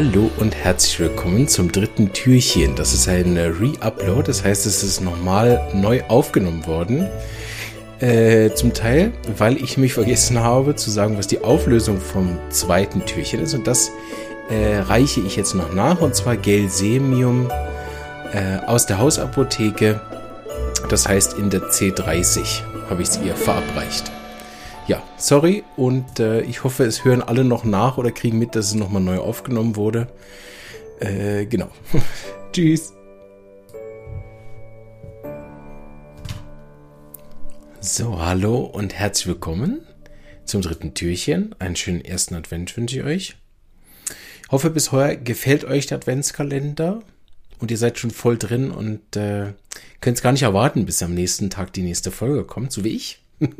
Hallo und herzlich willkommen zum dritten Türchen. Das ist ein Re-Upload, das heißt, es ist nochmal neu aufgenommen worden. Äh, zum Teil, weil ich mich vergessen habe zu sagen, was die Auflösung vom zweiten Türchen ist. Und das äh, reiche ich jetzt noch nach. Und zwar Gelsemium äh, aus der Hausapotheke. Das heißt in der C30 habe ich es ihr verabreicht. Ja, sorry und äh, ich hoffe, es hören alle noch nach oder kriegen mit, dass es nochmal neu aufgenommen wurde. Äh, genau. Tschüss. So, hallo und herzlich willkommen zum dritten Türchen. Einen schönen ersten Advent wünsche ich euch. Ich hoffe, bis heuer gefällt euch der Adventskalender und ihr seid schon voll drin und äh, könnt es gar nicht erwarten, bis am nächsten Tag die nächste Folge kommt, so wie ich.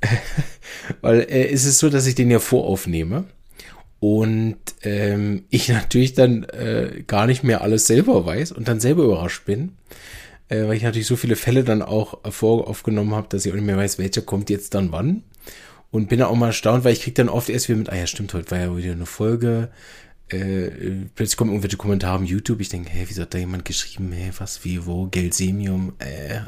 Weil äh, es ist so, dass ich den ja voraufnehme und ähm, ich natürlich dann äh, gar nicht mehr alles selber weiß und dann selber überrascht bin, äh, weil ich natürlich so viele Fälle dann auch voraufgenommen habe, dass ich auch nicht mehr weiß, welcher kommt jetzt dann wann. Und bin auch mal erstaunt, weil ich krieg dann oft erst wieder mit, ah ja, stimmt, heute war ja wieder eine Folge, äh, plötzlich kommen irgendwelche Kommentare auf YouTube. Ich denke, hey, wieso hat da jemand geschrieben, hey, was, wie, wo, Gelsemium, äh,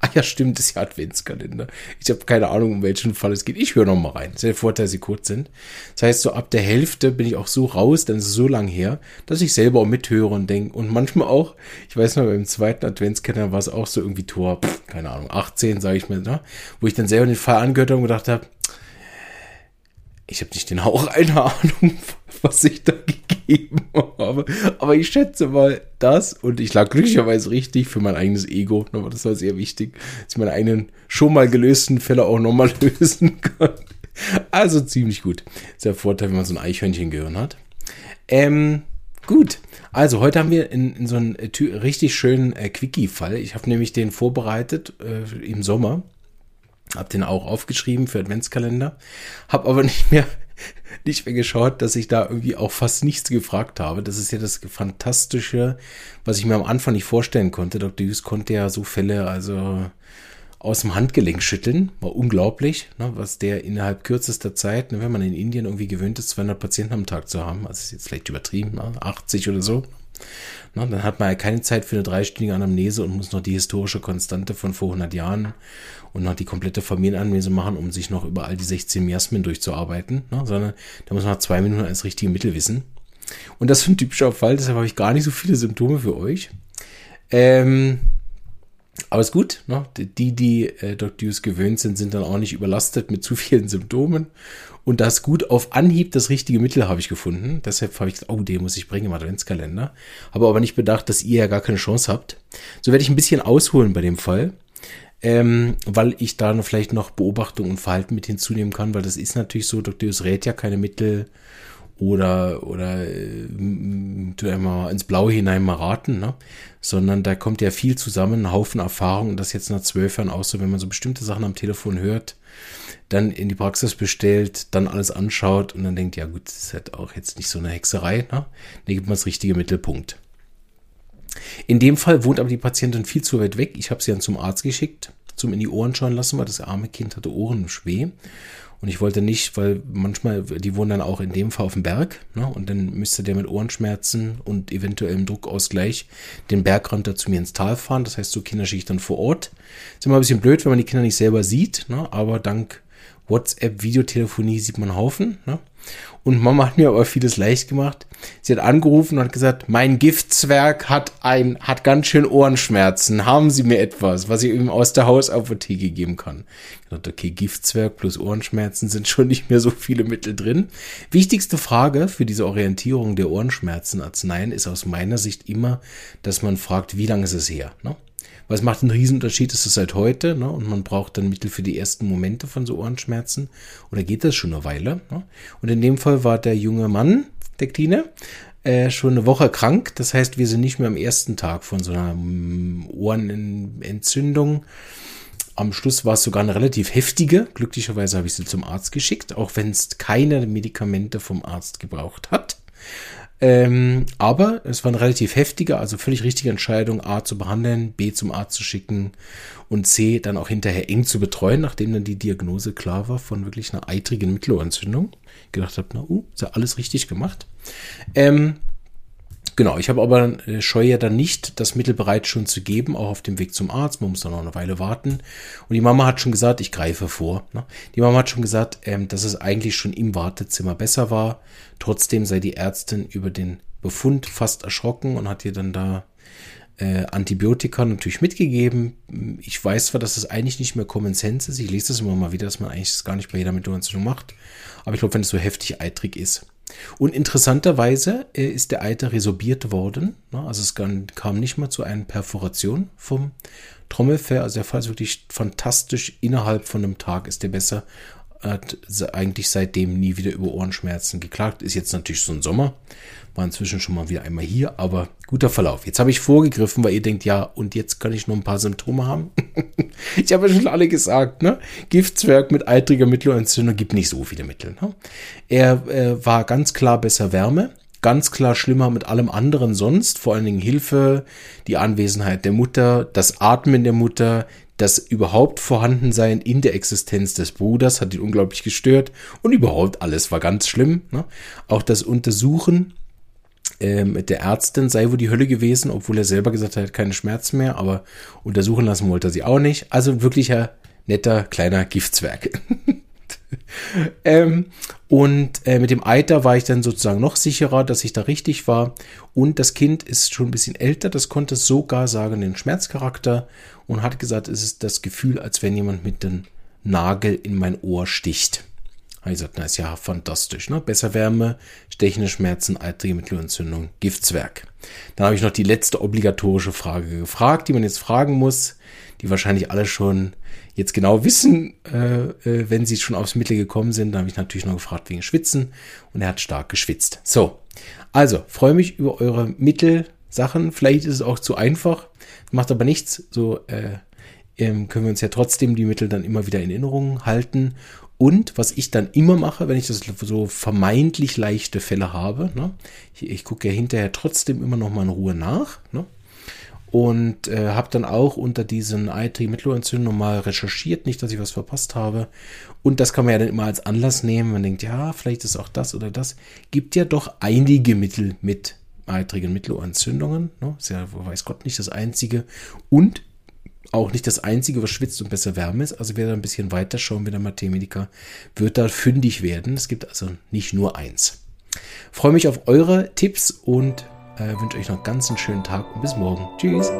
ach ja, stimmt, ist ja Adventskalender. Ich habe keine Ahnung, um welchen Fall es geht. Ich höre noch mal rein. Das ist der Vorteil, sie kurz sind. Das heißt, so ab der Hälfte bin ich auch so raus, dann ist es so lang her, dass ich selber auch mithöre und denke, und manchmal auch, ich weiß noch, beim zweiten Adventskalender war es auch so irgendwie Tor, pff, keine Ahnung, 18, sage ich mir, ne? wo ich dann selber den Fall angehört habe und gedacht habe, ich habe nicht den Hauch einer Ahnung, was ich da gegeben habe. Aber ich schätze mal das und ich lag glücklicherweise richtig für mein eigenes Ego. Aber das war sehr wichtig, dass ich meine eigenen schon mal gelösten Fälle auch nochmal lösen kann. Also ziemlich gut. Ist der Vorteil, wenn man so ein Eichhörnchen-Gehirn hat. Ähm, gut. Also heute haben wir in, in so einen äh, richtig schönen äh, Quickie-Fall. Ich habe nämlich den vorbereitet äh, im Sommer hab den auch aufgeschrieben für Adventskalender. Hab aber nicht mehr, nicht mehr geschaut, dass ich da irgendwie auch fast nichts gefragt habe. Das ist ja das Fantastische, was ich mir am Anfang nicht vorstellen konnte. Dr. Hughes konnte ja so Fälle also aus dem Handgelenk schütteln. War unglaublich, ne, was der innerhalb kürzester Zeit, ne, wenn man in Indien irgendwie gewöhnt ist, 200 Patienten am Tag zu haben, also ist jetzt vielleicht übertrieben, ne, 80 oder so, na, dann hat man ja keine Zeit für eine dreistündige Anamnese und muss noch die historische Konstante von vor 100 Jahren und noch die komplette Familienanamnese machen, um sich noch über all die 16 Miasmen durchzuarbeiten, na, sondern da muss man zwei Minuten als richtige Mittel wissen. Und das ist ein typischer Fall, deshalb habe ich gar nicht so viele Symptome für euch. Ähm, aber ist gut, ne? die, die äh, Dr. Hughes gewöhnt sind, sind dann auch nicht überlastet mit zu vielen Symptomen. Und das gut auf Anhieb das richtige Mittel habe ich gefunden. Deshalb habe ich gesagt, oh, den muss ich bringen im Adventskalender. Habe aber nicht bedacht, dass ihr ja gar keine Chance habt. So werde ich ein bisschen ausholen bei dem Fall. Ähm, weil ich da vielleicht noch Beobachtung und Verhalten mit hinzunehmen kann, weil das ist natürlich so, Dr. Hughes rät ja keine Mittel oder, oder äh, immer ins Blaue hinein mal raten, ne? sondern da kommt ja viel zusammen, ein Haufen Erfahrung und das jetzt nach zwölf Jahren auch so, wenn man so bestimmte Sachen am Telefon hört, dann in die Praxis bestellt, dann alles anschaut und dann denkt, ja gut, das ist halt auch jetzt nicht so eine Hexerei, ne? Dann gibt man das richtige Mittelpunkt. In dem Fall wohnt aber die Patientin viel zu weit weg. Ich habe sie dann zum Arzt geschickt, zum in die Ohren schauen lassen, weil das arme Kind hatte Ohrenschweh. Und ich wollte nicht, weil manchmal, die wohnen dann auch in dem Fall auf dem Berg, ne? und dann müsste der mit Ohrenschmerzen und eventuellem Druckausgleich den Berg runter zu mir ins Tal fahren. Das heißt, so Kinder schicke ich dann vor Ort. Ist immer ein bisschen blöd, wenn man die Kinder nicht selber sieht, ne? aber dank WhatsApp, Videotelefonie sieht man Haufen. Ne? Und Mama hat mir aber vieles leicht gemacht. Sie hat angerufen und hat gesagt, mein Giftzwerg hat ein, hat ganz schön Ohrenschmerzen. Haben Sie mir etwas, was ich ihm aus der Hausapotheke geben kann? Ich dachte, okay, Giftzwerg plus Ohrenschmerzen sind schon nicht mehr so viele Mittel drin. Wichtigste Frage für diese Orientierung der Ohrenschmerzen Arzneien ist aus meiner Sicht immer, dass man fragt, wie lange ist es her? Ne? Es macht einen Riesenunterschied, ist es seit heute, ne? Und man braucht dann Mittel für die ersten Momente von so Ohrenschmerzen. Oder geht das schon eine Weile? Ne? Und in dem Fall war der junge Mann, der Kleine, äh, schon eine Woche krank. Das heißt, wir sind nicht mehr am ersten Tag von so einer mm, Ohrenentzündung. Am Schluss war es sogar eine relativ heftige. Glücklicherweise habe ich sie zum Arzt geschickt, auch wenn es keine Medikamente vom Arzt gebraucht hat. Ähm, aber es war eine relativ heftige, also völlig richtige Entscheidung, A zu behandeln, B zum Arzt zu schicken und C dann auch hinterher eng zu betreuen, nachdem dann die Diagnose klar war von wirklich einer eitrigen Mittelohrentzündung. Gedacht habe, na, uh, ist ja alles richtig gemacht. Ähm, Genau, ich habe aber äh, scheue ja dann nicht, das Mittel bereit schon zu geben, auch auf dem Weg zum Arzt. Man muss dann noch eine Weile warten. Und die Mama hat schon gesagt, ich greife vor. Ne? Die Mama hat schon gesagt, ähm, dass es eigentlich schon im Wartezimmer besser war. Trotzdem sei die Ärztin über den Befund fast erschrocken und hat ihr dann da äh, Antibiotika natürlich mitgegeben. Ich weiß zwar, dass das eigentlich nicht mehr Common Sense ist. Ich lese das immer mal wieder, dass man eigentlich das gar nicht bei jeder Mittelohrentzündung macht. Aber ich glaube, wenn es so heftig eitrig ist, und interessanterweise äh, ist der Eiter resorbiert worden. Ne? Also es kam nicht mal zu einer Perforation vom Trommelfell. Also der Fall ist wirklich fantastisch. Innerhalb von einem Tag ist der besser hat eigentlich seitdem nie wieder über Ohrenschmerzen geklagt. Ist jetzt natürlich so ein Sommer. War inzwischen schon mal wieder einmal hier, aber guter Verlauf. Jetzt habe ich vorgegriffen, weil ihr denkt, ja, und jetzt kann ich noch ein paar Symptome haben. ich habe ja schon alle gesagt, ne? Giftzwerg mit eitriger Mittelohrentzündung gibt nicht so viele Mittel. Ne? Er äh, war ganz klar besser Wärme ganz klar schlimmer mit allem anderen sonst, vor allen Dingen Hilfe, die Anwesenheit der Mutter, das Atmen der Mutter, das überhaupt Vorhandensein in der Existenz des Bruders hat ihn unglaublich gestört und überhaupt alles war ganz schlimm. Ne? Auch das Untersuchen äh, mit der Ärztin sei wohl die Hölle gewesen, obwohl er selber gesagt hat, keine Schmerzen mehr, aber untersuchen lassen wollte er sie auch nicht. Also wirklicher netter kleiner Giftzwerg. ähm, und äh, mit dem Eiter war ich dann sozusagen noch sicherer, dass ich da richtig war. Und das Kind ist schon ein bisschen älter, das konnte sogar sagen, den Schmerzcharakter und hat gesagt, es ist das Gefühl, als wenn jemand mit dem Nagel in mein Ohr sticht. Habe ich gesagt, na ist ja fantastisch, ne? Besser Wärme, stechende Schmerzen, eitrige Mittelohrentzündung, Giftswerk. Dann habe ich noch die letzte obligatorische Frage gefragt, die man jetzt fragen muss, die wahrscheinlich alle schon jetzt genau wissen, äh, äh, wenn sie schon aufs Mittel gekommen sind. Da habe ich natürlich noch gefragt wegen Schwitzen und er hat stark geschwitzt. So, also freue mich über eure Mittelsachen. Vielleicht ist es auch zu einfach, macht aber nichts. So äh, ähm, können wir uns ja trotzdem die Mittel dann immer wieder in Erinnerung halten. Und was ich dann immer mache, wenn ich das so vermeintlich leichte Fälle habe, ne, ich, ich gucke ja hinterher trotzdem immer noch mal in Ruhe nach. Ne, und äh, habe dann auch unter diesen IT-Mittelohrentzündungen mal recherchiert, nicht, dass ich was verpasst habe. Und das kann man ja dann immer als Anlass nehmen. Man denkt, ja, vielleicht ist auch das oder das. Gibt ja doch einige Mittel mit eitrigen Mittelohrentzündungen. Ne? Ist ja, weiß Gott, nicht das einzige. Und auch nicht das einzige, was schwitzt und besser Wärme ist. Also wer da ein bisschen weiter schauen mit der Mathematiker, wird da fündig werden. Es gibt also nicht nur eins. Freue mich auf eure Tipps und äh, wünsche euch noch einen ganz schönen Tag und bis morgen. Tschüss.